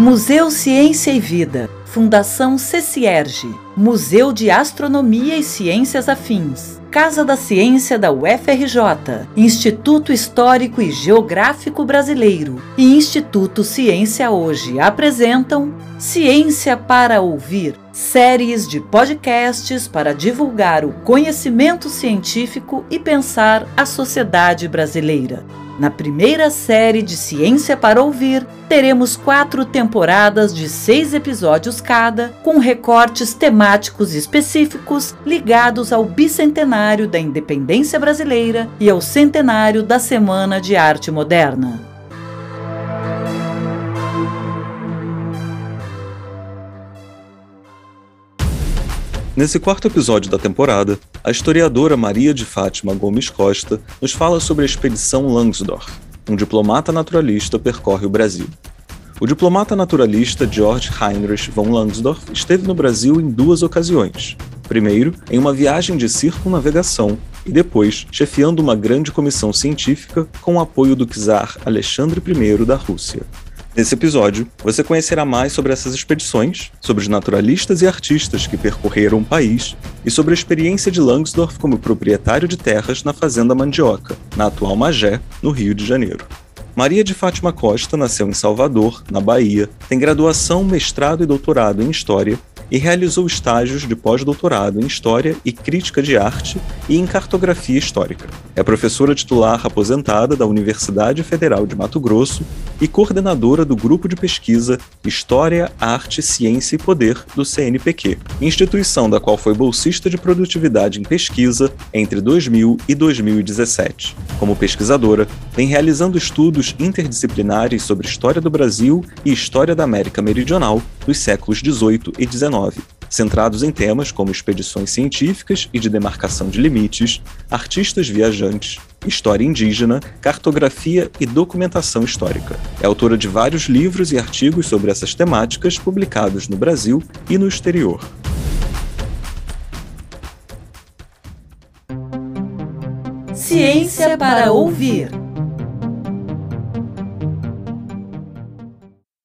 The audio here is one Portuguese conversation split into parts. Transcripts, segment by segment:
Museu Ciência e Vida, Fundação CECIERGE, Museu de Astronomia e Ciências Afins, Casa da Ciência da UFRJ, Instituto Histórico e Geográfico Brasileiro e Instituto Ciência Hoje apresentam Ciência para Ouvir, séries de podcasts para divulgar o conhecimento científico e pensar a sociedade brasileira. Na primeira série de Ciência para Ouvir, teremos quatro temporadas de seis episódios cada, com recortes temáticos específicos ligados ao bicentenário da independência brasileira e ao centenário da Semana de Arte Moderna. Nesse quarto episódio da temporada, a historiadora Maria de Fátima Gomes Costa nos fala sobre a expedição Langsdorff. Um diplomata naturalista percorre o Brasil. O diplomata naturalista George Heinrich von Langsdorff esteve no Brasil em duas ocasiões. Primeiro, em uma viagem de circunnavegação, e depois, chefiando uma grande comissão científica com o apoio do czar Alexandre I da Rússia. Nesse episódio, você conhecerá mais sobre essas expedições, sobre os naturalistas e artistas que percorreram o país e sobre a experiência de Langsdorff como proprietário de terras na Fazenda Mandioca, na atual Magé, no Rio de Janeiro. Maria de Fátima Costa nasceu em Salvador, na Bahia, tem graduação, mestrado e doutorado em História e realizou estágios de pós-doutorado em História e Crítica de Arte e em Cartografia Histórica. É professora titular aposentada da Universidade Federal de Mato Grosso e coordenadora do grupo de pesquisa História, Arte, Ciência e Poder do CNPq, instituição da qual foi bolsista de produtividade em pesquisa entre 2000 e 2017. Como pesquisadora, vem realizando estudos interdisciplinares sobre história do Brasil e história da América Meridional dos séculos 18 e 19 centrados em temas como expedições científicas e de demarcação de limites, artistas viajantes, história indígena, cartografia e documentação histórica. É autora de vários livros e artigos sobre essas temáticas publicados no Brasil e no exterior. Ciência para ouvir.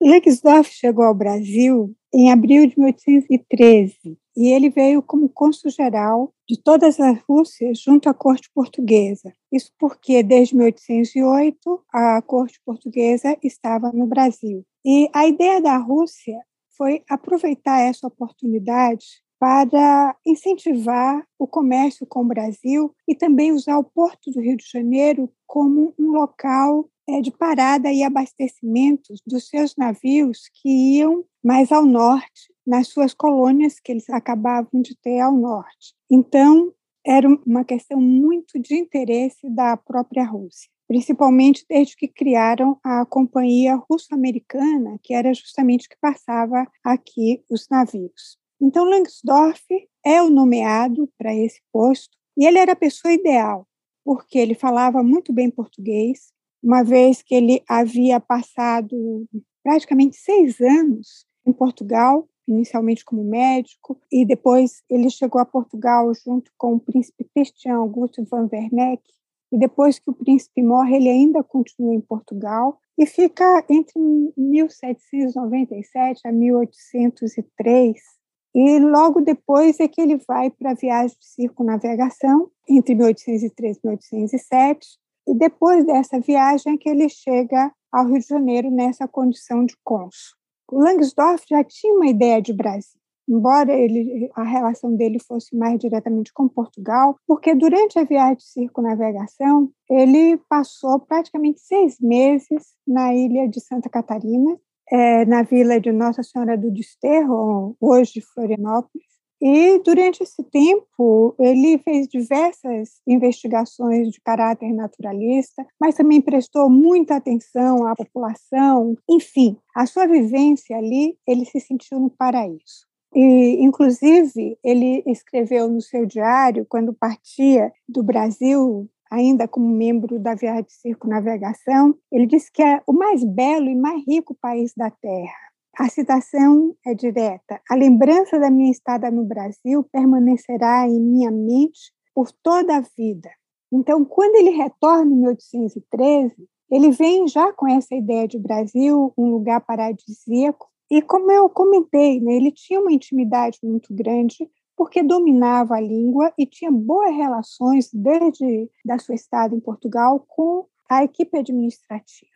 Lexdorf chegou ao Brasil em abril de 1813 e ele veio como cônsul-geral de todas as Rússias junto à corte portuguesa. Isso porque, desde 1808, a corte portuguesa estava no Brasil. E a ideia da Rússia foi aproveitar essa oportunidade para incentivar o comércio com o Brasil e também usar o Porto do Rio de Janeiro como um local é, de parada e abastecimento dos seus navios que iam mais ao norte, nas suas colônias que eles acabavam de ter ao norte. Então, era uma questão muito de interesse da própria Rússia, principalmente desde que criaram a Companhia Russo-Americana, que era justamente que passava aqui os navios. Então, Langsdorff é o nomeado para esse posto e ele era a pessoa ideal, porque ele falava muito bem português, uma vez que ele havia passado praticamente seis anos em Portugal, inicialmente como médico, e depois ele chegou a Portugal junto com o príncipe Christian Augusto van Werneck, e depois que o príncipe morre, ele ainda continua em Portugal e fica entre 1797 a 1803. E logo depois é que ele vai para a viagem de circunnavegação, entre 1803 e 1807, e depois dessa viagem é que ele chega ao Rio de Janeiro nessa condição de cônsul. O Langsdorff já tinha uma ideia de Brasil, embora ele, a relação dele fosse mais diretamente com Portugal, porque durante a viagem de circunnavegação ele passou praticamente seis meses na ilha de Santa Catarina, é, na vila de Nossa Senhora do Desterro, hoje Florianópolis, e durante esse tempo, ele fez diversas investigações de caráter naturalista, mas também prestou muita atenção à população. Enfim, a sua vivência ali, ele se sentiu no paraíso. E, inclusive, ele escreveu no seu diário, quando partia do Brasil, ainda como membro da Viagem de Circunnavegação, ele disse que é o mais belo e mais rico país da Terra a citação é direta. A lembrança da minha estada no Brasil permanecerá em minha mente por toda a vida. Então, quando ele retorna em 1813, Ele vem já com essa ideia de Brasil, um lugar paradisíaco, e como eu comentei, né, ele tinha uma intimidade muito grande porque dominava a língua e tinha boas relações desde da sua estada em Portugal com a equipe administrativa.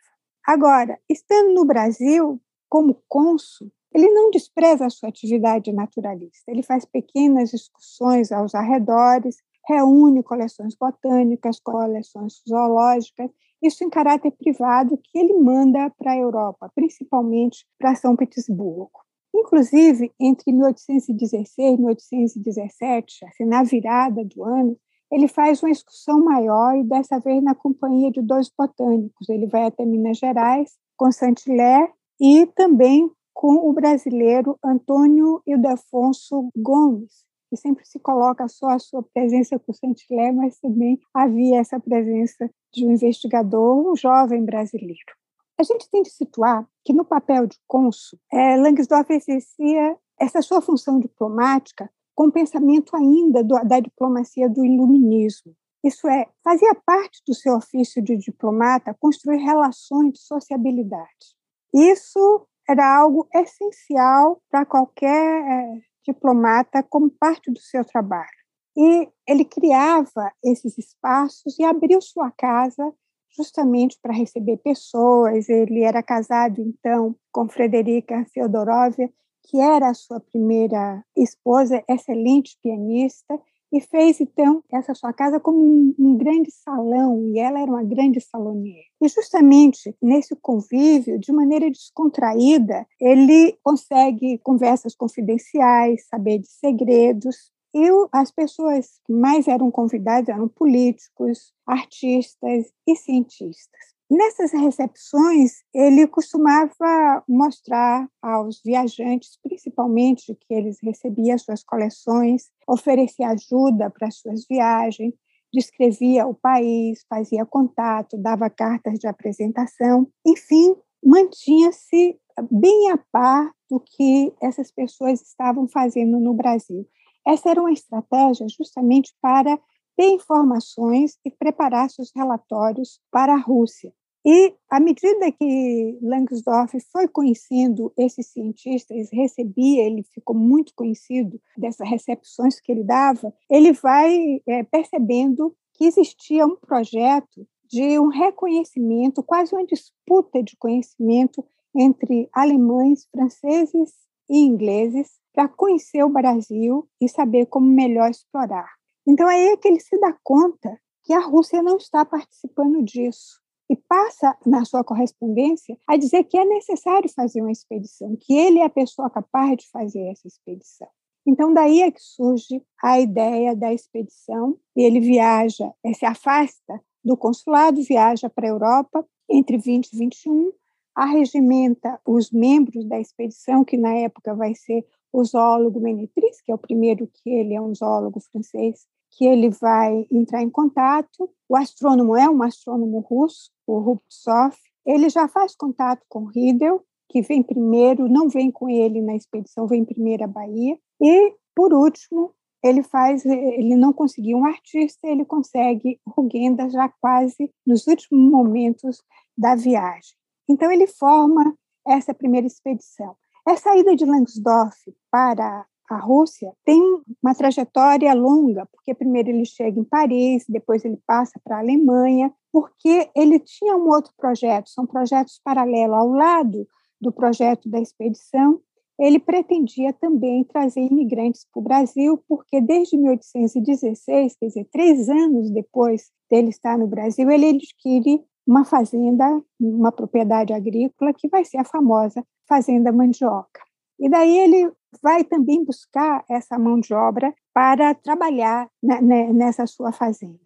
Agora, estando no Brasil como cônsul, ele não despreza a sua atividade naturalista. Ele faz pequenas excursões aos arredores, reúne coleções botânicas, coleções zoológicas, isso em caráter privado que ele manda para a Europa, principalmente para São Petersburgo. Inclusive, entre 1816 e 1817, assim, na virada do ano, ele faz uma excursão maior e dessa vez na companhia de dois botânicos. Ele vai até Minas Gerais com Saint-Hilaire e também com o brasileiro Antônio Ildefonso Gomes, que sempre se coloca só a sua presença com Saint-Hilaire, mas também havia essa presença de um investigador, um jovem brasileiro. A gente tem de situar que no papel de cônsul, é, Langsdorff exercia essa sua função diplomática com pensamento ainda do, da diplomacia do iluminismo. Isso é, fazia parte do seu ofício de diplomata construir relações de sociabilidade. Isso era algo essencial para qualquer é, diplomata como parte do seu trabalho. E ele criava esses espaços e abriu sua casa justamente para receber pessoas. Ele era casado, então, com Frederica Feodorovia, que era a sua primeira esposa, excelente pianista, e fez então essa sua casa como um, um, grande salão e ela era uma grande salonier. E justamente nesse convívio, de maneira descontraída, ele consegue conversas confidenciais, saber de segredos. E as pessoas que mais eram convidadas eram políticos, artistas e cientistas. Nessas recepções, ele costumava mostrar aos viajantes, principalmente que eles recebiam suas coleções, oferecia ajuda para suas viagens, descrevia o país, fazia contato, dava cartas de apresentação, enfim, mantinha-se bem a par do que essas pessoas estavam fazendo no Brasil. Essa era uma estratégia justamente para ter informações e preparar seus relatórios para a Rússia. E, à medida que Langsdorff foi conhecendo esses cientistas, recebia, ele ficou muito conhecido dessas recepções que ele dava, ele vai é, percebendo que existia um projeto de um reconhecimento, quase uma disputa de conhecimento entre alemães, franceses e ingleses para conhecer o Brasil e saber como melhor explorar. Então, aí é que ele se dá conta que a Rússia não está participando disso e passa na sua correspondência a dizer que é necessário fazer uma expedição, que ele é a pessoa capaz de fazer essa expedição. Então, daí é que surge a ideia da expedição, e ele viaja, se afasta do consulado, viaja para a Europa entre 20 e 21, arregimenta os membros da expedição, que na época vai ser o zoólogo Menetris, que é o primeiro que ele é um zoólogo francês, que ele vai entrar em contato. O astrônomo é um astrônomo russo, o Rubtsov. Ele já faz contato com Riedel, que vem primeiro, não vem com ele na expedição, vem primeiro à Bahia. E, por último, ele faz, ele não conseguiu um artista, ele consegue Rugenda já quase nos últimos momentos da viagem. Então ele forma essa primeira expedição. Essa ida de Langsdorff para a Rússia tem uma trajetória longa, porque primeiro ele chega em Paris, depois ele passa para a Alemanha, porque ele tinha um outro projeto, são projetos paralelos ao lado do projeto da expedição. Ele pretendia também trazer imigrantes para o Brasil, porque desde 1816, quer dizer, três anos depois dele estar no Brasil, ele adquire uma fazenda, uma propriedade agrícola, que vai ser a famosa Fazenda Mandioca. E daí ele vai também buscar essa mão de obra para trabalhar nessa sua fazenda.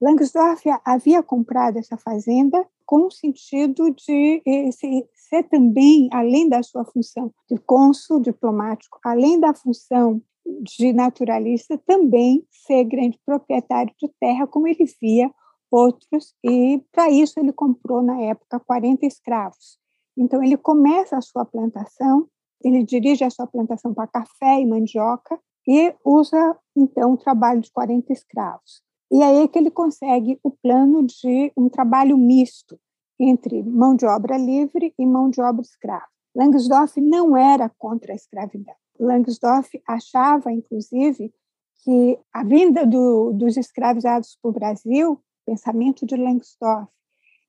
Langsdorff havia comprado essa fazenda com o sentido de ser também, além da sua função de cônsul diplomático, além da função de naturalista, também ser grande proprietário de terra, como ele via outros, e para isso ele comprou, na época, 40 escravos. Então, ele começa a sua plantação ele dirige a sua plantação para café e mandioca e usa, então, o trabalho de 40 escravos. E aí é que ele consegue o plano de um trabalho misto, entre mão de obra livre e mão de obra escrava. Langsdorff não era contra a escravidão. Langsdorff achava, inclusive, que a vinda do, dos escravizados para o Brasil, pensamento de Langsdorff,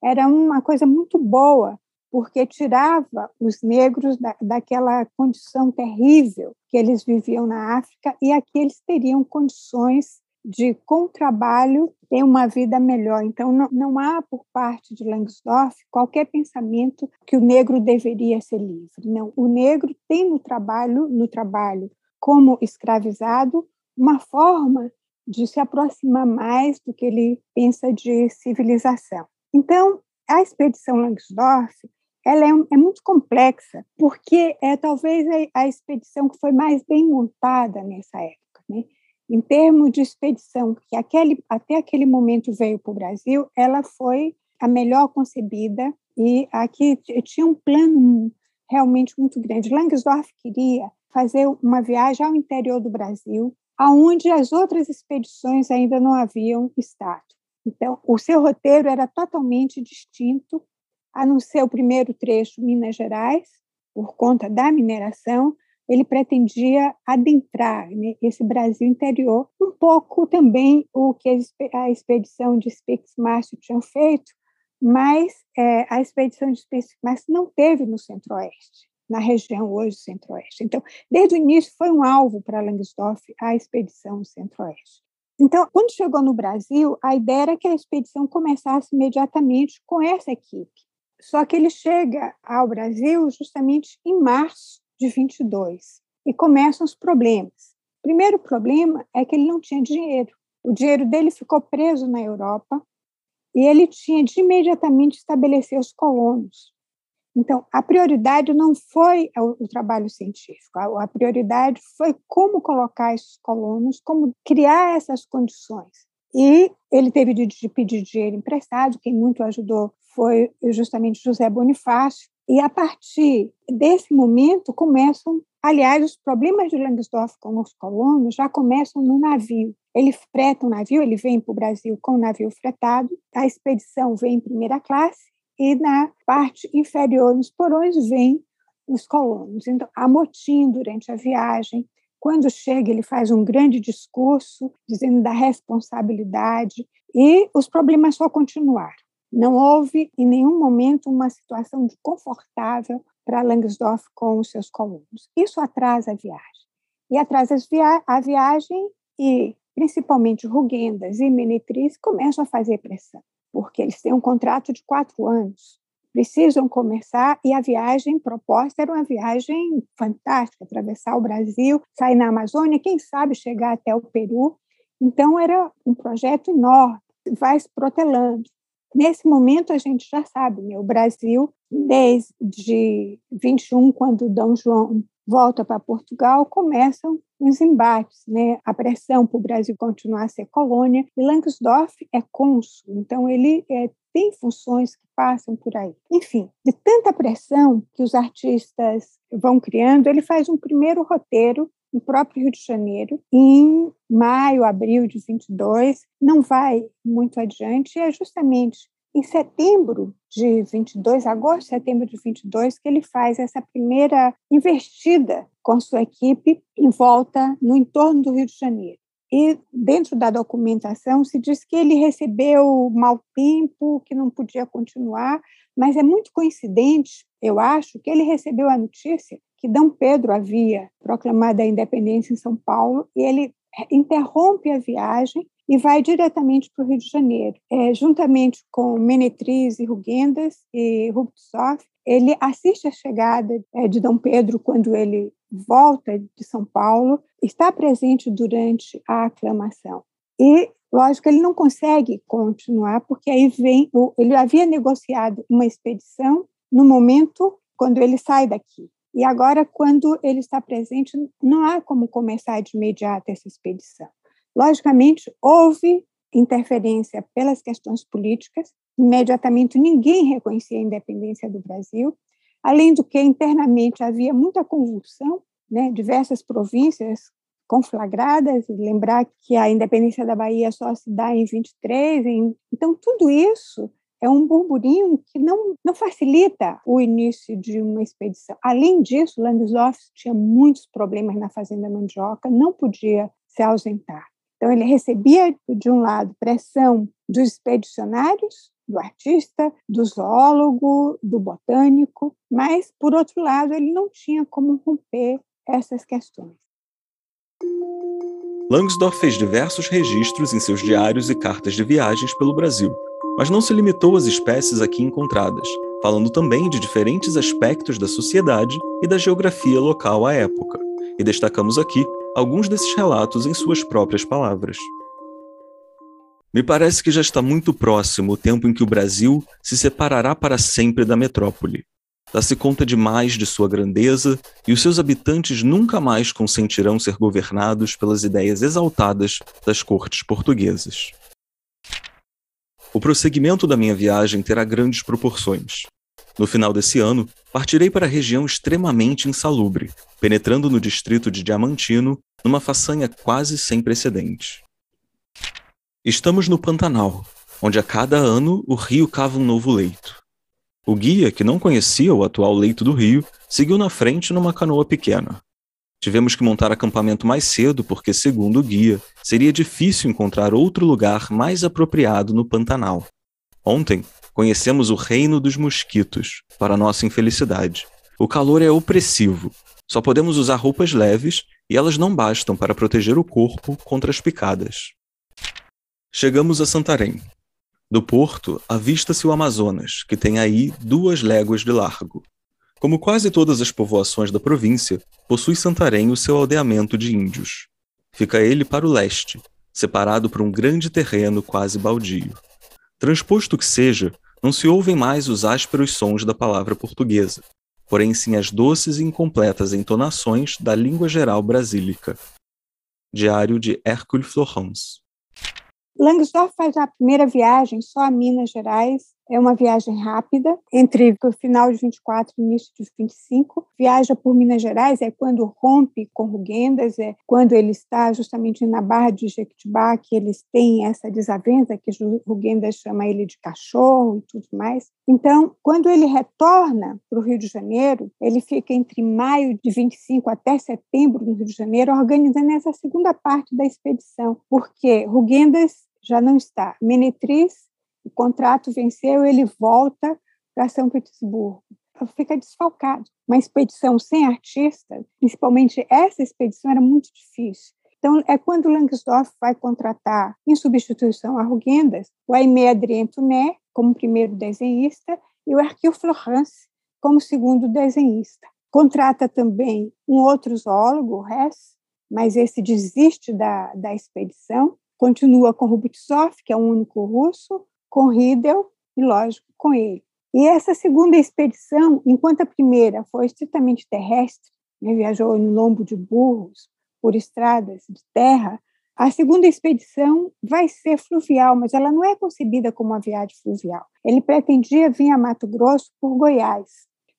era uma coisa muito boa, porque tirava os negros da, daquela condição terrível que eles viviam na África e aqui eles teriam condições de, com trabalho, ter uma vida melhor. Então, não, não há, por parte de Langsdorff, qualquer pensamento que o negro deveria ser livre. Não, o negro tem no trabalho, no trabalho como escravizado, uma forma de se aproximar mais do que ele pensa de civilização. Então, a expedição Langsdorff ela é, é, muito complexa, porque é talvez a, a, expedição que foi mais bem montada nessa época. Né? Em termos de expedição que aquele, até aquele momento veio para o Brasil, ela foi a melhor concebida e aqui tinha um plano realmente muito grande. Langsdorff queria fazer uma viagem ao interior do Brasil, aonde as outras expedições ainda não haviam estado. Então, o seu roteiro era totalmente distinto, a não ser o primeiro trecho, Minas Gerais, por conta da mineração, ele pretendia adentrar né, esse Brasil interior, um pouco também o que a expedição de Spix-Márcio tinha feito, mas é, a expedição de Spix-Márcio não teve no Centro-Oeste, na região hoje Centro-Oeste. Então, desde o início foi um alvo para Langsdorff a expedição Centro-Oeste. Então, quando chegou no Brasil, a ideia era que a expedição começasse imediatamente com essa equipe. Só que ele chega ao Brasil justamente em março de 22 e começam os problemas. O primeiro problema é que ele não tinha dinheiro. O dinheiro dele ficou preso na Europa e ele tinha de imediatamente estabelecer os colonos. Então, a prioridade não foi o, trabalho científico, a, prioridade foi como colocar esses colonos, como criar essas condições. E ele teve de pedir dinheiro emprestado, quem muito ajudou foi justamente José Bonifácio, e a partir desse momento começam, aliás, os problemas de Langsdorff com os colonos já começam no navio. Ele freta um navio, ele vem para o Brasil com o navio fretado, a expedição vem em primeira classe e na parte inferior, nos porões, vem os colonos. Então, há motim durante a viagem. Quando chega, ele faz um grande discurso dizendo da responsabilidade e os problemas só continuaram. Não houve em nenhum momento uma situação confortável para Langsdorff com os seus colonos. Isso atrasa a viagem. E atrasa a viagem e, principalmente, Rugendas e Menetriz começam a fazer pressão, porque eles têm um contrato de quatro anos, precisam começar, e a viagem proposta era uma viagem fantástica, atravessar o Brasil, sair na Amazônia, quem sabe chegar até o Peru. Então, era um projeto enorme, vai se protelando. Nesse momento, a gente já sabe, né? o Brasil, desde 21, quando Dom João volta para Portugal, começam os embates, né? a pressão para o Brasil continuar a ser colônia, e Langsdorff é cônsul, então ele é, tem funções que passam por aí. Enfim, de tanta pressão que os artistas vão criando, ele faz um primeiro roteiro no próprio Rio de Janeiro, em maio, abril de 22, não vai muito adiante, e é justamente em setembro de 22, agosto, setembro de 22, que ele faz essa primeira investida com sua equipe em volta, no entorno do Rio de Janeiro. E dentro da documentação se diz que ele recebeu mau tempo, que não podia continuar, mas é muito coincidente, eu acho, que ele recebeu a notícia que Dom Pedro havia proclamado a independência em São Paulo e ele interrompe a viagem e vai diretamente para o Rio de Janeiro. É, juntamente com Menetriz e Rugendas e Ruptsov, ele assiste a chegada é, de Dom Pedro quando ele volta de São Paulo, está presente durante a aclamação. E, lógico, ele não consegue continuar, porque aí vem. Ele havia negociado uma expedição no momento quando ele sai daqui. E agora, quando ele está presente, não há como começar de imediato essa expedição. Logicamente, houve interferência pelas questões políticas, imediatamente ninguém reconhecia a independência do Brasil, além do que internamente havia muita convulsão, né, diversas províncias conflagradas, lembrar que a independência da Bahia só se dá em 23, em... então tudo isso é um burburinho que não, não facilita o início de uma expedição. Além disso, Langsdorff tinha muitos problemas na fazenda Mandioca, não podia se ausentar. Então, ele recebia, de um lado, pressão dos expedicionários, do artista, do zoólogo, do botânico, mas, por outro lado, ele não tinha como romper essas questões. Langsdorff fez diversos registros em seus diários e cartas de viagens pelo Brasil, mas não se limitou às espécies aqui encontradas, falando também de diferentes aspectos da sociedade e da geografia local à época. E destacamos aqui alguns desses relatos em suas próprias palavras. Me parece que já está muito próximo o tempo em que o Brasil se separará para sempre da metrópole. Dá-se conta demais de sua grandeza e os seus habitantes nunca mais consentirão ser governados pelas ideias exaltadas das cortes portuguesas. O prosseguimento da minha viagem terá grandes proporções. No final desse ano, partirei para a região extremamente insalubre, penetrando no distrito de Diamantino numa façanha quase sem precedente. Estamos no Pantanal, onde a cada ano o rio cava um novo leito. O guia, que não conhecia o atual leito do rio, seguiu na frente numa canoa pequena. Tivemos que montar acampamento mais cedo porque, segundo o guia, seria difícil encontrar outro lugar mais apropriado no Pantanal. Ontem, conhecemos o reino dos mosquitos, para nossa infelicidade. O calor é opressivo. Só podemos usar roupas leves e elas não bastam para proteger o corpo contra as picadas. Chegamos a Santarém. Do porto, avista-se o Amazonas, que tem aí duas léguas de largo. Como quase todas as povoações da província, possui Santarém o seu aldeamento de índios. Fica ele para o leste, separado por um grande terreno quase baldio. Transposto que seja, não se ouvem mais os ásperos sons da palavra portuguesa, porém sim as doces e incompletas entonações da língua geral brasílica. Diário de Hercule Florence. Langsdorff faz a primeira viagem só a Minas Gerais é uma viagem rápida, entre o final de 24 e início de 25. Viaja por Minas Gerais, é quando rompe com Rugendas, é quando ele está justamente na Barra de Jequitibá, que eles têm essa desavença, que Rugendas chama ele de cachorro e tudo mais. Então, quando ele retorna para o Rio de Janeiro, ele fica entre maio de 25 até setembro no Rio de Janeiro, organizando essa segunda parte da expedição, porque Rugendas já não está. Menetriz o contrato venceu, ele volta para São Petersburgo. Fica desfalcado. Uma expedição sem artista, principalmente essa expedição, era muito difícil. Então, é quando Langsdorff vai contratar, em substituição a Rugendas, o Aimé Adrien Tuné como primeiro desenhista e o Hercule Florence como segundo desenhista. Contrata também um outro zoólogo, o Hess, mas esse desiste da, da expedição. Continua com Rubitsov, que é o único russo, com Riedel e, lógico, com ele. E essa segunda expedição, enquanto a primeira foi estritamente terrestre, né, viajou no lombo de burros, por estradas de terra, a segunda expedição vai ser fluvial, mas ela não é concebida como uma viagem fluvial. Ele pretendia vir a Mato Grosso por Goiás,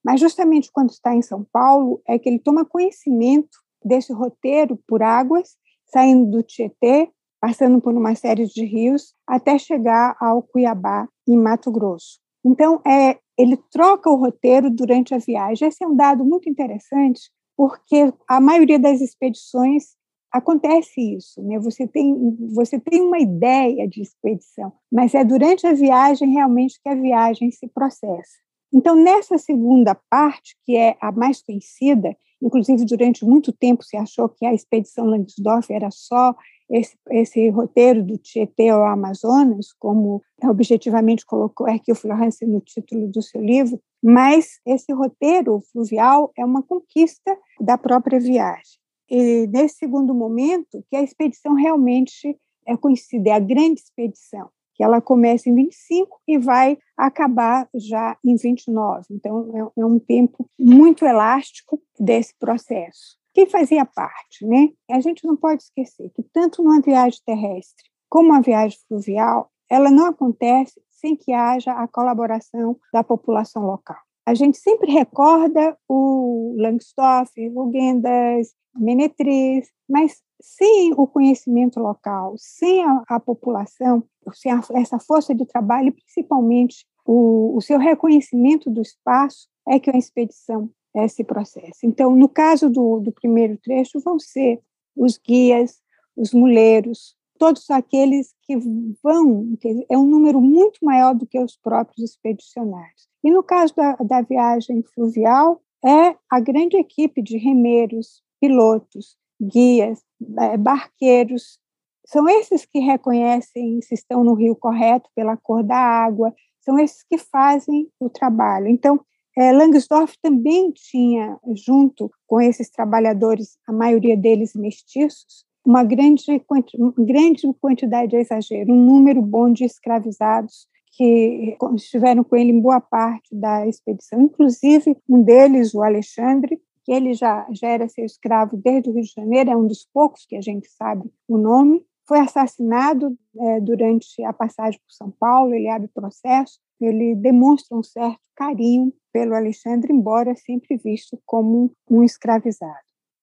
mas justamente quando está em São Paulo é que ele toma conhecimento desse roteiro por águas, saindo do Tietê, passando por uma série de rios, até chegar ao Cuiabá, em Mato Grosso. Então, é, ele troca o roteiro durante a viagem. Esse é um dado muito interessante, porque a maioria das expedições acontece isso, né? Você tem você tem uma ideia de expedição, mas é durante a viagem realmente que a viagem se processa. Então, nessa segunda parte, que é a mais conhecida, inclusive durante muito tempo se achou que a expedição Langsdorff era só esse, esse roteiro do Tietê ao Amazonas, como objetivamente colocou Hercule Florence no título do seu livro, mas esse roteiro fluvial é uma conquista da própria viagem. E nesse segundo momento, que a expedição realmente é conhecida, é a grande expedição, que ela começa em 25 e vai acabar já em 29. Então, é, é um tempo muito elástico desse processo quem fazia parte, né? A gente não pode esquecer que tanto numa viagem terrestre como uma viagem fluvial, ela não acontece sem que haja a colaboração da população local. A gente sempre recorda o Langsdorff, Rugendas, Menetriz, mas sem o conhecimento local, sem a, a população, sem a, essa força de trabalho, principalmente o, o seu reconhecimento do espaço é que a expedição esse processo. Então, no caso do, do primeiro trecho, vão ser os guias, os muleiros, todos aqueles que vão, é um número muito maior do que os próprios expedicionários. E no caso da, da viagem fluvial, é a grande equipe de remeiros, pilotos, guias, barqueiros, são esses que reconhecem se estão no rio correto pela cor da água, são esses que fazem o trabalho. Então, é, Langsdorff também tinha, junto com esses trabalhadores, a maioria deles mestiços, uma grande, grande quantidade de exagero, um número bom de escravizados que estiveram com ele em boa parte da expedição, inclusive um deles, o Alexandre, que ele já, já era seu escravo desde o Rio de Janeiro, é um dos poucos que a gente sabe o nome, foi assassinado é, durante a passagem por São Paulo, ele abre processo, ele demonstra um certo carinho pelo Alexandre, embora sempre visto como um escravizado.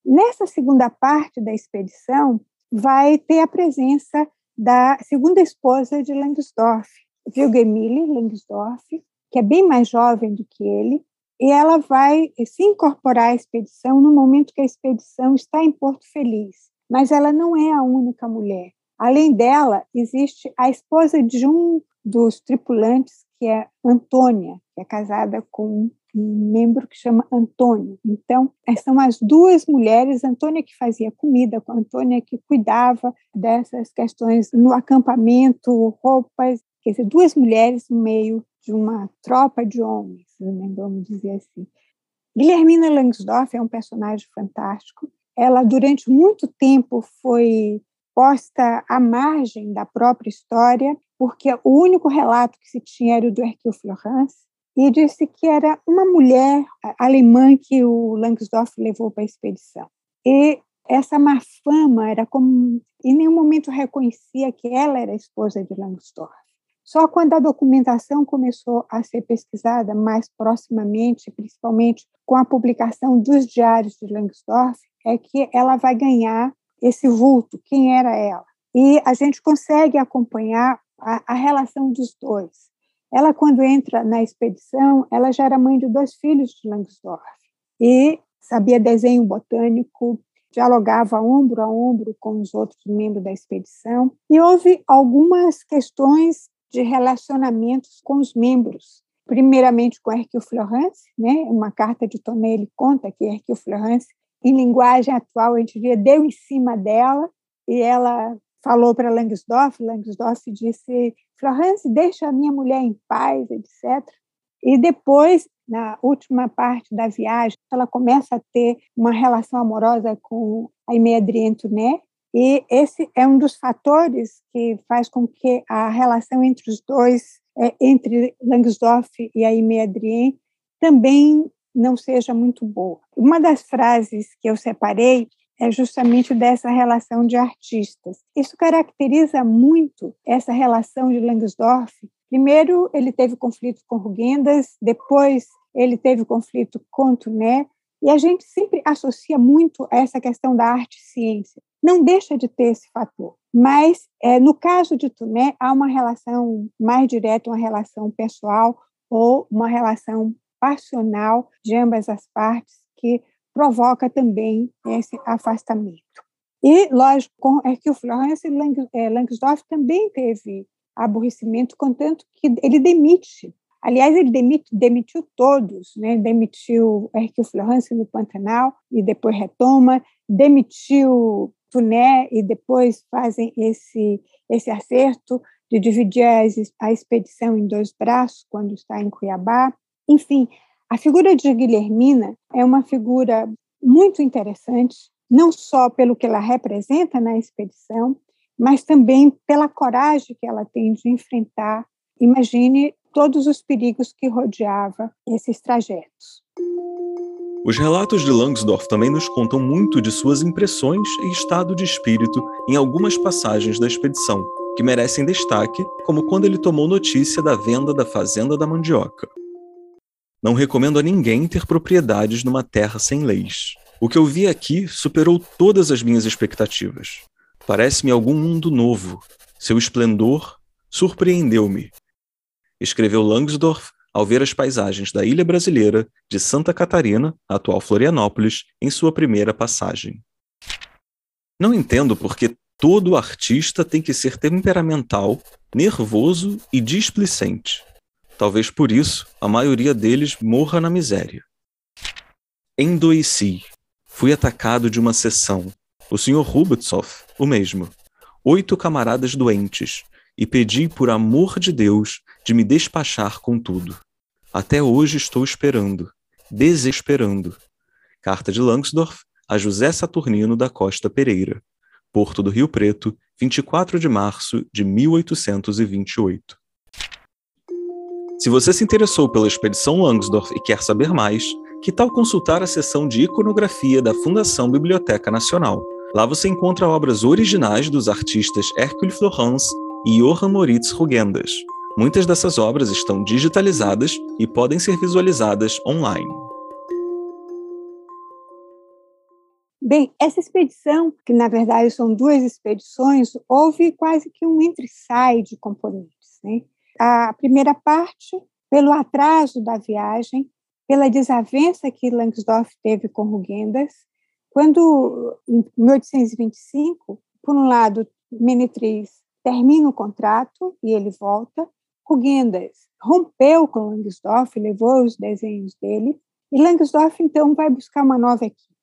Nessa segunda parte da expedição, vai ter a presença da segunda esposa de Langsdorff, Wilgemille Langsdorff, que é bem mais jovem do que ele, e ela vai se incorporar à expedição no momento que a expedição está em Porto Feliz. Mas ela não é a única mulher. Além dela, existe a esposa de um dos tripulantes, que é Antônia, que é casada com um membro que chama Antônio. Então, são as duas mulheres, Antônia que fazia comida, Antônia que cuidava dessas questões no acampamento, roupas, quer dizer, duas mulheres no meio de uma tropa de homens, né, vamos dizer assim. Guilhermina Langsdorff é um personagem fantástico. Ela, durante muito tempo, foi posta à margem da própria história, porque o único relato que se tinha era o do Hercule Florence, e disse que era uma mulher alemã que o Langsdorff levou para a expedição. E essa má fama era como em nenhum momento reconhecia que ela era esposa de Langsdorff. Só quando a documentação começou a ser pesquisada mais proximamente, principalmente com a publicação dos diários de Langsdorff, é que ela vai ganhar esse vulto, quem era ela. E a gente consegue acompanhar a, a relação dos dois. Ela, quando entra na expedição, ela já era mãe de dois filhos de Langsdorff e sabia desenho botânico, dialogava ombro a ombro com os outros membros da expedição e houve algumas questões de relacionamentos com os membros. Primeiramente com Hercule Florence, né? Uma carta de Tonelli conta que Hercule Florence em linguagem atual, gente diria, deu em cima dela, e ela falou para Langsdorff, Langsdorff disse, Florence, deixa a minha mulher em paz, etc. E depois, na última parte da viagem, ela começa a ter uma relação amorosa com a Aimee Adrien Tunet, e esse é um dos fatores que faz com que a relação entre os dois, é, entre Langsdorff e a Aimee Adrien, também não seja muito boa. Uma das frases que eu separei é justamente dessa relação de artistas. Isso caracteriza muito essa relação de Langsdorff. Primeiro, ele teve conflito com Rugendas, depois ele teve conflito com Tuné, e a gente sempre associa muito essa questão da arte e ciência. Não deixa de ter esse fator, mas é, no caso de Tuné há uma relação mais direta, uma relação pessoal ou uma relação passional de ambas as partes que provoca também esse afastamento. E, lógico, com Hercule Florence, eh, Langsdorff também teve aborrecimento, contanto que ele demite. Aliás, ele demite, demitiu todos, né? demitiu Florence no Pantanal e depois retoma, demitiu Tuné e depois fazem esse, esse acerto de dividir a, a expedição em dois braços quando está em Cuiabá. Enfim, a figura de Guilhermina é uma figura muito interessante, não só pelo que ela representa na expedição, mas também pela coragem que ela tem de enfrentar, imagine, todos os perigos que rodeava esses trajetos. Os relatos de Langsdorff também nos contam muito de suas impressões e estado de espírito em algumas passagens da expedição, que merecem destaque, como quando ele tomou notícia da venda da fazenda da mandioca. Não recomendo a ninguém ter propriedades numa terra sem leis. O que eu vi aqui superou todas as minhas expectativas. Parece-me algum mundo novo. Seu esplendor surpreendeu-me. escreveu Langsdorff ao ver as paisagens da ilha brasileira de Santa Catarina, atual Florianópolis, em sua primeira passagem. Não entendo por que todo artista tem que ser temperamental, nervoso e displicente. Talvez por isso a maioria deles morra na miséria. Endoici. Fui atacado de uma sessão. O Sr. Rubetsov, o mesmo. Oito camaradas doentes, e pedi por amor de Deus de me despachar com tudo. Até hoje estou esperando, desesperando. Carta de Langsdorff a José Saturnino da Costa Pereira, Porto do Rio Preto, 24 de março de 1828. Se você se interessou pela expedição Langsdorff e quer saber mais, que tal consultar a seção de iconografia da Fundação Biblioteca Nacional? Lá você encontra obras originais dos artistas Hercule Florence e Johann Moritz Rugendas. Muitas dessas obras estão digitalizadas e podem ser visualizadas online. Bem, essa expedição, que na verdade são duas expedições, houve quase que um entre-sai de componentes. Né? A primeira parte, pelo atraso da viagem, pela desavença que Langsdorff teve com Rugendas, quando, em 1825, por um lado, Menetriz termina o contrato e ele volta, Rugendas rompeu com Langsdorff, levou os desenhos dele, e Langsdorff, então, vai buscar uma nova equipe.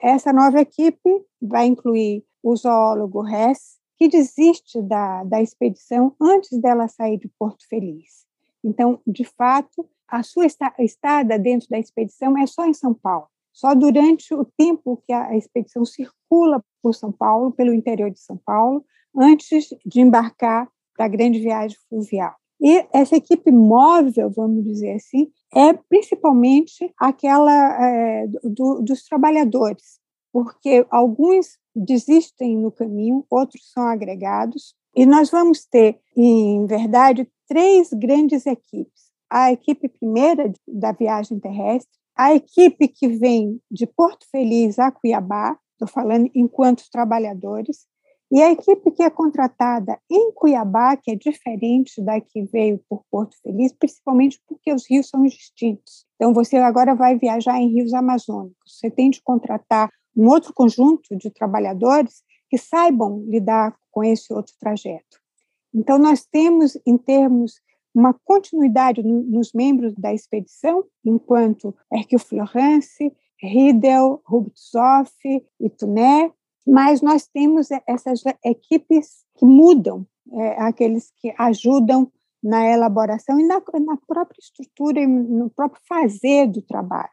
Essa nova equipe vai incluir o zoólogo Hess, que desiste da, da expedição antes dela sair de Porto Feliz. Então, de fato, a sua estada dentro da expedição é só em São Paulo. Só durante o tempo que a expedição circula por São Paulo, pelo interior de São Paulo, antes de embarcar para a grande viagem fluvial. E essa equipe móvel, vamos dizer assim, é principalmente aquela é, do, dos trabalhadores, porque alguns desistem no caminho, outros são agregados, e nós vamos ter, em verdade, três grandes equipes. A equipe primeira da viagem terrestre, a equipe que vem de Porto Feliz a Cuiabá, estou falando enquanto trabalhadores, e a equipe que é contratada em Cuiabá, que é diferente da que veio por Porto Feliz, principalmente porque os rios são distintos. Então, você agora vai viajar em rios amazônicos. Você tem de contratar um outro conjunto de trabalhadores que saibam lidar com esse outro trajeto. Então, nós temos, em termos, uma continuidade nos membros da expedição, enquanto Hercule Florence, Riedel, Rubtsoff e Tuné, mas nós temos essas equipes que mudam, é, aqueles que ajudam na elaboração e na, na, própria estrutura e no próprio fazer do trabalho,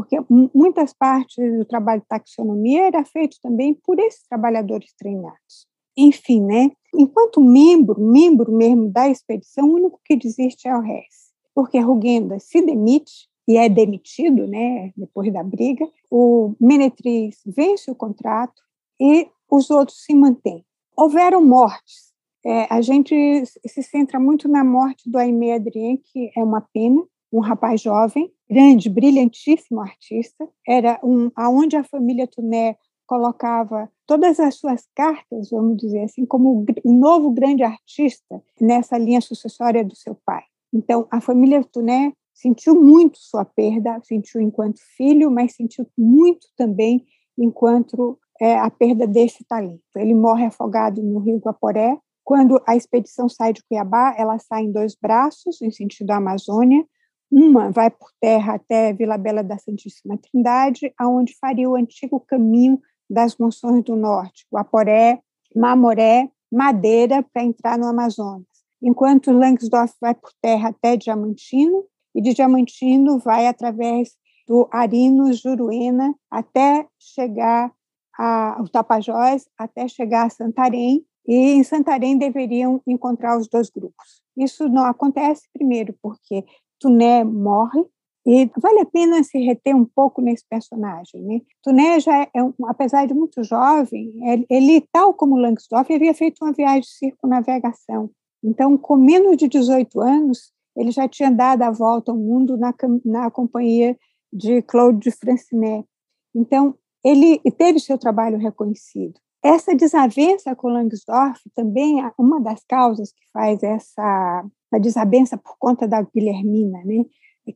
porque muitas partes do trabalho de taxonomia era feito também por esses trabalhadores treinados. Enfim, né? Enquanto membro, membro mesmo da expedição, o único que desiste é o Hess, porque Rugenda se demite e é demitido, né, depois da briga. O Menetriz vence o contrato, e os outros se mantêm. Houveram mortes. É, a gente se centra muito na morte do Aimé Adrien, que é uma pena, um rapaz jovem, grande, brilhantíssimo artista. Era um, aonde a família Tuné colocava todas as suas cartas, vamos dizer assim, como um novo grande artista nessa linha sucessória do seu pai. Então, a família Tuné sentiu muito sua perda, sentiu enquanto filho, mas sentiu muito também enquanto é, a perda desse talento. Ele morre afogado no rio Guaporé. Quando a expedição sai de Cuiabá, ela sai em dois braços, em sentido da Amazônia. Uma vai por terra até Vila Bela da Santíssima Trindade, aonde faria o antigo caminho das Monções do Norte, Guaporé, Mamoré, Madeira, para entrar no Amazonas. Enquanto Langsdorff vai por terra até Diamantino, e de Diamantino vai através do Arinos, Juruena, até chegar a, o Tapajós até chegar a Santarém, e em Santarém deveriam encontrar os dois grupos. Isso não acontece, primeiro, porque Tuné morre, e vale a pena se reter um pouco nesse personagem. Né? Tuné já é, um, apesar de muito jovem, ele, tal como Langsdorff, havia feito uma viagem de circunnavegação. Então, com menos de 18 anos, ele já tinha dado a volta ao mundo na, na companhia de Claude de Francinet. Então, ele teve seu trabalho reconhecido. Essa desavença com Langsdorff também é uma das causas que faz essa da desavença por conta da Guilhermina, né,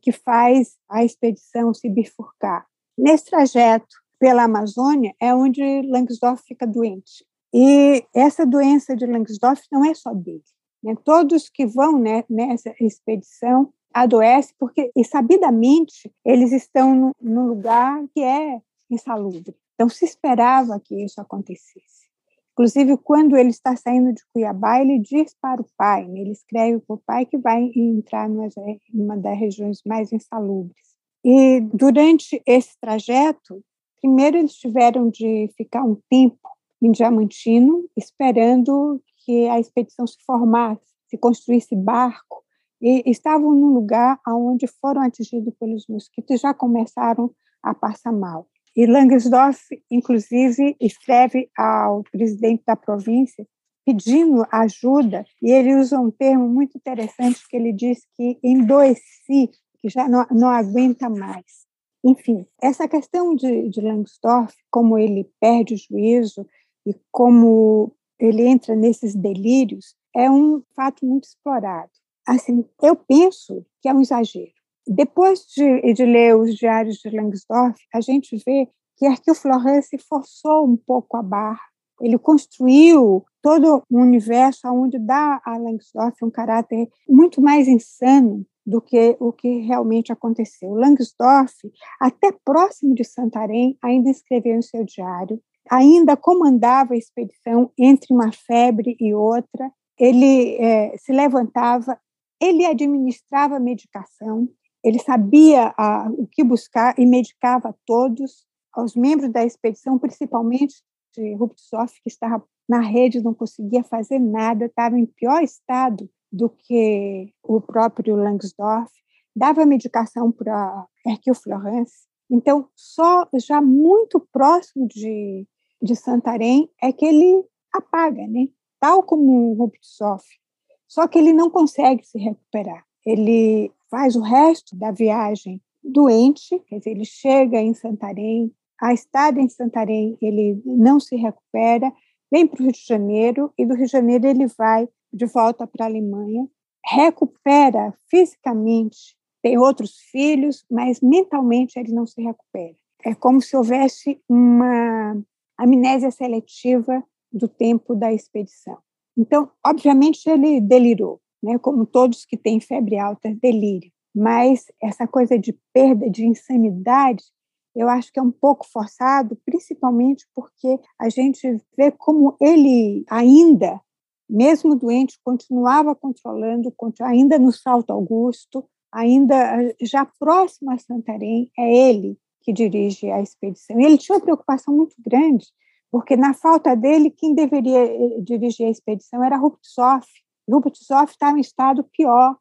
que faz a expedição se bifurcar. Nesse trajeto pela Amazônia é onde Langsdorff fica doente. E essa doença de Langsdorff não é só dele. Né? Todos que vão né, nessa expedição adoecem porque, e sabidamente, eles estão num lugar que é insalubre. Então, se esperava que isso acontecesse. Inclusive, quando ele está saindo de Cuiabá, ele diz para o pai, né? ele escreve para o pai que vai entrar em uma das regiões mais insalubres. E durante esse trajeto, primeiro eles tiveram de ficar um tempo em Diamantino, esperando que a expedição se formasse, se construísse barco, e estavam num lugar onde foram atingidos pelos mosquitos e já começaram a passar mal. E Langsdorff, inclusive, escreve ao presidente da província pedindo ajuda, e ele usa um termo muito interessante que ele diz que endoeci, que já não, não aguenta mais. Enfim, essa questão de, de Langsdorff, como ele perde o juízo e como ele entra nesses delírios, é um fato muito explorado. Assim, eu penso que é um exagero. Depois de, de, ler os diários de Langsdorff, a gente vê que Hercule Florence forçou um pouco a barra. Ele construiu todo um universo onde dá a Langsdorff um caráter muito mais insano do que o que realmente aconteceu. Langsdorff, até próximo de Santarém, ainda escreveu em seu diário, ainda comandava a expedição entre uma febre e outra. Ele é, se levantava, ele administrava medicação, ele sabia ah, o que buscar e medicava todos, aos membros da expedição, principalmente de Ruptsoff, que estava na rede, não conseguia fazer nada, estava em pior estado do que o próprio Langsdorff, dava medicação para Hercule Florence. Então, só já muito próximo de, de Santarém é que ele apaga, né? tal como o Ruptsoff. Só que ele não consegue se recuperar. Ele faz o resto da viagem doente, quer dizer, ele chega em Santarém, a estada em Santarém ele não se recupera, vem para o Rio de Janeiro e do Rio de Janeiro ele vai de volta para a Alemanha, recupera fisicamente, tem outros filhos, mas mentalmente ele não se recupera. É como se houvesse uma amnésia seletiva do tempo da expedição. Então, obviamente, ele delirou, né? como todos que têm febre alta delírio. Mas essa coisa de perda, de insanidade, eu acho que é um pouco forçado, principalmente porque a gente vê como ele ainda, mesmo doente, continuava controlando, ainda no Salto Augusto, ainda já próximo a Santarém, é ele que dirige a expedição. E ele tinha uma preocupação muito grande, porque na falta dele, quem deveria eh, dirigir a expedição era Ruptsoff. Ruptsoff estava em estado pior,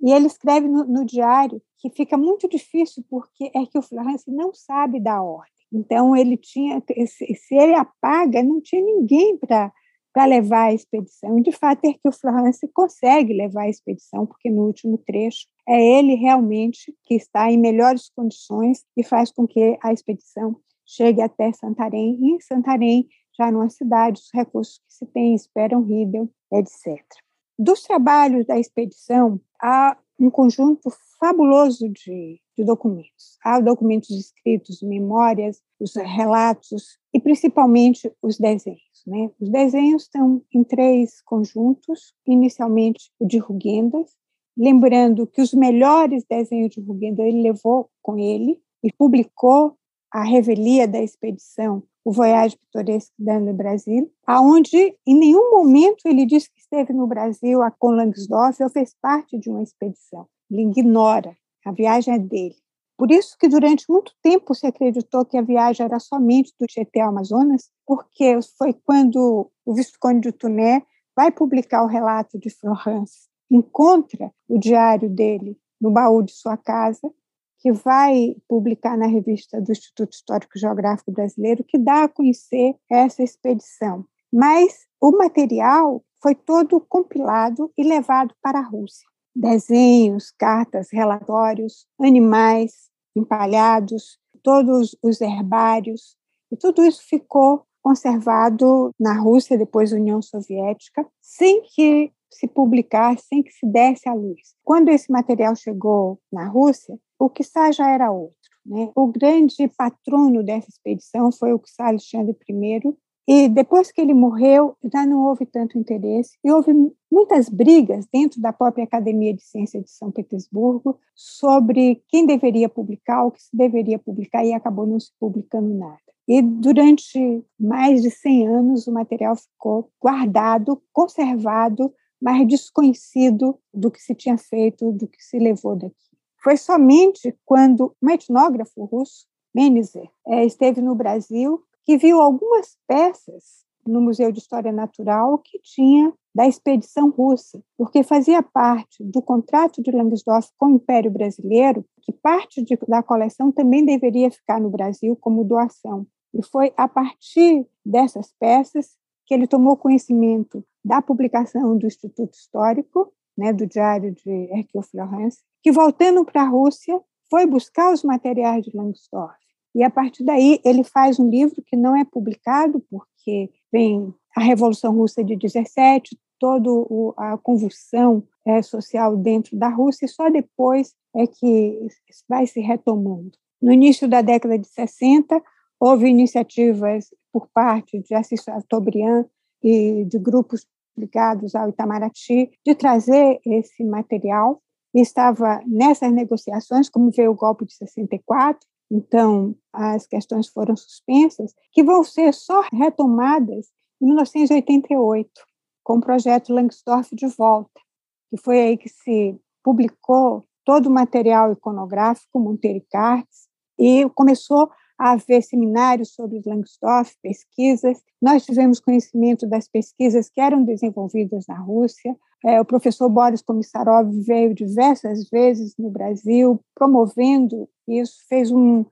e ele escreve no, no diário que fica muito difícil porque é que o Florence não sabe da ordem. Então ele tinha, se ele apaga, não tinha ninguém para para levar a expedição. E, de fato, é que o Florence consegue levar a expedição, porque no último trecho é ele realmente que está em melhores condições e faz com que a expedição chegue até Santarém. E em Santarém, já numa cidade, os recursos que se tem, esperam Riedel, etc. Dos trabalhos da expedição, há um conjunto fabuloso de, de documentos. Há documentos escritos, memórias, os relatos e principalmente os desenhos. Né? Os desenhos estão em três conjuntos, inicialmente o de Rugendas, lembrando que os melhores desenhos de Rugendas ele levou com ele e publicou a revelia da expedição o Voyage Pittoresque dans Brasil, aonde em nenhum momento ele diz que esteve no Brasil com Langsdorff ou fez parte de uma expedição. Ele ignora, a viagem é dele. Por isso que durante muito tempo se acreditou que a viagem era somente do ao Amazonas, porque foi quando o Visconde de Tuné vai publicar o relato de Florence, encontra o diário dele no baú de sua casa que vai publicar na revista do Instituto Histórico Geográfico Brasileiro, que dá a conhecer essa expedição. Mas o material foi todo compilado e levado para a Rússia. Desenhos, cartas, relatórios, animais empalhados, todos os herbários, e tudo isso ficou conservado na Rússia, depois União Soviética, sem que se publicar sem que se desse à luz. Quando esse material chegou na Rússia, o Kissá já era outro. Né? O grande patrono dessa expedição foi o Kissá Alexandre I, e depois que ele morreu, já não houve tanto interesse, e houve muitas brigas dentro da própria Academia de Ciências de São Petersburgo sobre quem deveria publicar, o que se deveria publicar, e acabou não se publicando nada. E durante mais de 100 anos, o material ficou guardado, conservado, mas desconhecido do que se tinha feito, do que se levou daqui. Foi somente quando um etnógrafo russo, Menzer, eh, esteve no Brasil que viu algumas peças no Museu de História Natural que tinha da expedição russa, porque fazia parte do contrato de Langsdorff com o Império Brasileiro que parte de, da coleção também deveria ficar no Brasil como doação. E foi a partir dessas peças que ele tomou conhecimento da publicação do Instituto Histórico, né, do Diário de Hercule Florence, que voltando para a Rússia foi buscar os materiais de Langsdorff e a partir daí ele faz um livro que não é publicado porque vem a Revolução Russa de 17, toda a convulsão é, social dentro da Rússia, e só depois é que vai se retomando. No início da década de 60, houve iniciativas por parte de Assis Chateaubriand e de grupos ligados ao Itamaraty de trazer esse material. E estava nessas negociações, como veio o golpe de 64, então as questões foram suspensas, que vão ser só retomadas em 1988, com o projeto Langsdorff de volta, que foi aí que se publicou todo o material iconográfico Monteiro Cartes e começou a haver seminários sobre Langsdorff, pesquisas. Nós tivemos conhecimento das pesquisas que eram desenvolvidas na Rússia. É, o professor Boris Komissarov veio diversas vezes no Brasil promovendo isso, fez um,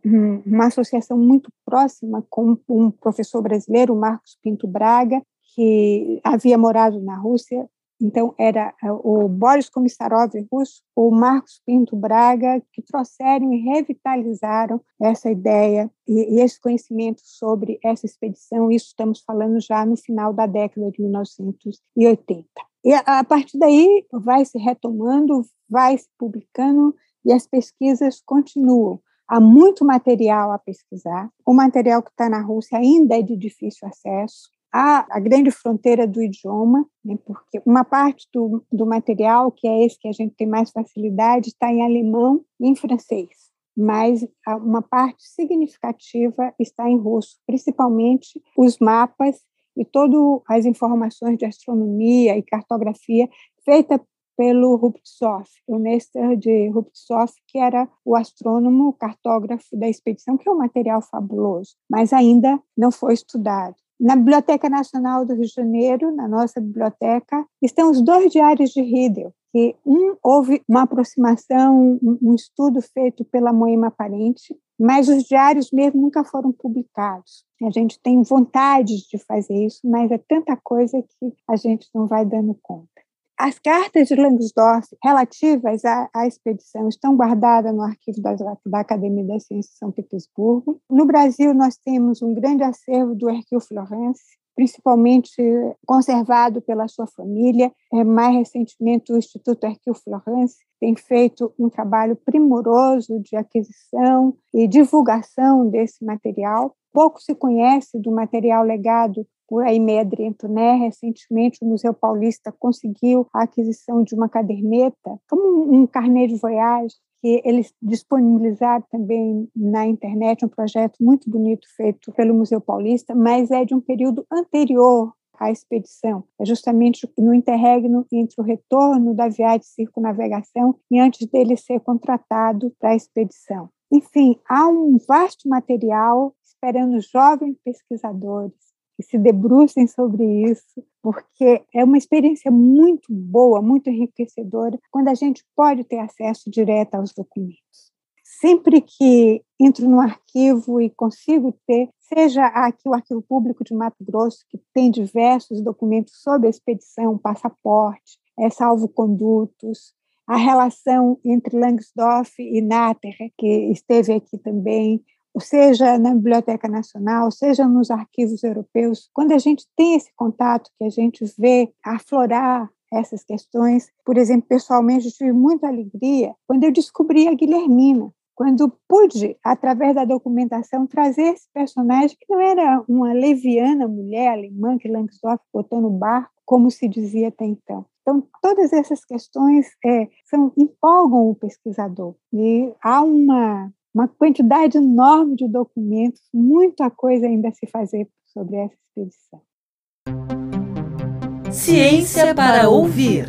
uma associação muito próxima com um professor brasileiro, Marcos Pinto Braga, que havia morado na Rússia então, era é, o Boris Komissarov russo, o Marcos Pinto Braga, que trouxeram e revitalizaram essa ideia e, e, esse conhecimento sobre essa expedição. Isso estamos falando já no final da década de 1980. E a, a partir daí vai se retomando, vai se publicando e as pesquisas continuam. Há muito material a pesquisar. O material que está na Rússia ainda é de difícil acesso há a grande fronteira do idioma, né, porque uma parte do, do material, que é esse que a gente tem mais facilidade, está em alemão e em francês, mas uma parte significativa está em russo, principalmente os mapas e todas as informações de astronomia e cartografia feita pelo Ruptsov, o Nestor de Ruptsov, que era o astrônomo, cartógrafo da expedição, que é um material fabuloso, mas ainda não foi estudado. Na Biblioteca Nacional do Rio de Janeiro, na nossa biblioteca, estão os dois diários de Riedel, que um houve uma aproximação, um estudo feito pela Moema Parente, mas os diários mesmo nunca foram publicados. A gente tem vontade de fazer isso, mas é tanta coisa que a gente não vai dando conta. As cartas de Langsdorff relativas à, à expedição estão guardadas no arquivo da, da, Academia das Ciências de São Petersburgo. No Brasil, nós temos um grande acervo do Hercule Florence, principalmente conservado pela sua família. É, mais recentemente, o Instituto Hercule Florence tem feito um trabalho primoroso de aquisição e divulgação desse material. Pouco se conhece do material legado por aí Medrento, né? Recentemente, o Museu Paulista conseguiu a aquisição de uma caderneta, como um carnê de voyage, que eles disponibilizaram também na internet, um projeto muito bonito feito pelo Museu Paulista, mas é de um período anterior à expedição. É justamente no interregno entre o retorno da viagem de circunavegação e antes dele ser contratado para a expedição. Enfim, há um vasto material esperando jovens pesquisadores que se debrucem sobre isso, porque é uma experiência muito boa, muito enriquecedora, quando a gente pode ter acesso direto aos documentos. Sempre que entro no arquivo e consigo ter, seja aqui o Arquivo Público de Mato Grosso, que tem diversos documentos sobre a expedição, passaporte, é, salvo-condutos, a relação entre Langsdorff e Natter, que esteve aqui também, seja na Biblioteca Nacional, seja nos arquivos europeus, quando a gente tem esse contato, que a gente vê aflorar essas questões. Por exemplo, pessoalmente, eu tive muita alegria quando eu descobri a Guilhermina, quando pude, através da documentação, trazer esse personagem que não era uma leviana mulher alemã que Langsdorff botou no barco, como se dizia até então. Então, todas essas questões é, são, empolgam o pesquisador. E há uma, uma quantidade enorme de documentos, muita coisa ainda a se fazer sobre essa expedição. Ciência para ouvir.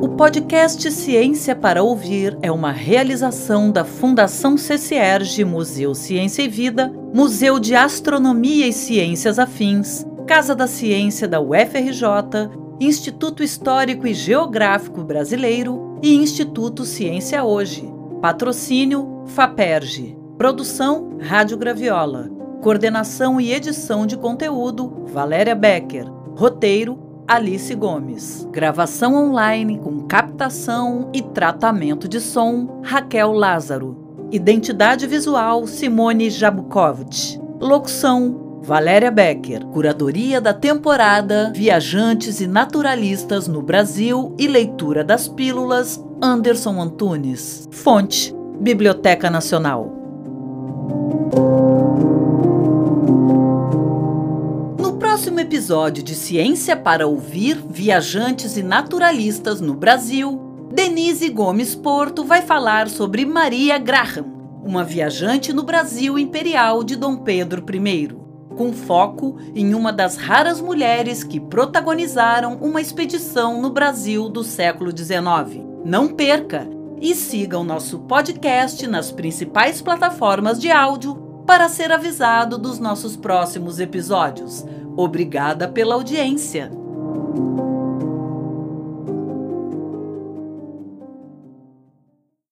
O podcast Ciência para Ouvir é uma realização da Fundação CCERG Museu Ciência e Vida, Museu de Astronomia e Ciências Afins, Casa da Ciência da UFRJ, Instituto Histórico e Geográfico Brasileiro e Instituto Ciência Hoje. Patrocínio FAPERJ. Produção Rádio Graviola. Coordenação e edição de conteúdo Valéria Becker. Roteiro Alice Gomes. Gravação online com captação e tratamento de som Raquel Lázaro. Identidade visual Simone Jabukovic. Locução Valéria Becker. Curadoria da temporada Viajantes e Naturalistas no Brasil e leitura das pílulas Anderson Antunes. Fonte Biblioteca Nacional. No próximo episódio de Ciência para Ouvir Viajantes e Naturalistas no Brasil, Denise Gomes Porto vai falar sobre Maria Graham, uma viajante no Brasil imperial de Dom Pedro I, com foco em uma das raras mulheres que protagonizaram uma expedição no Brasil do século XIX. Não perca! e siga o nosso podcast nas principais plataformas de áudio para ser avisado dos nossos próximos episódios. Obrigada pela audiência!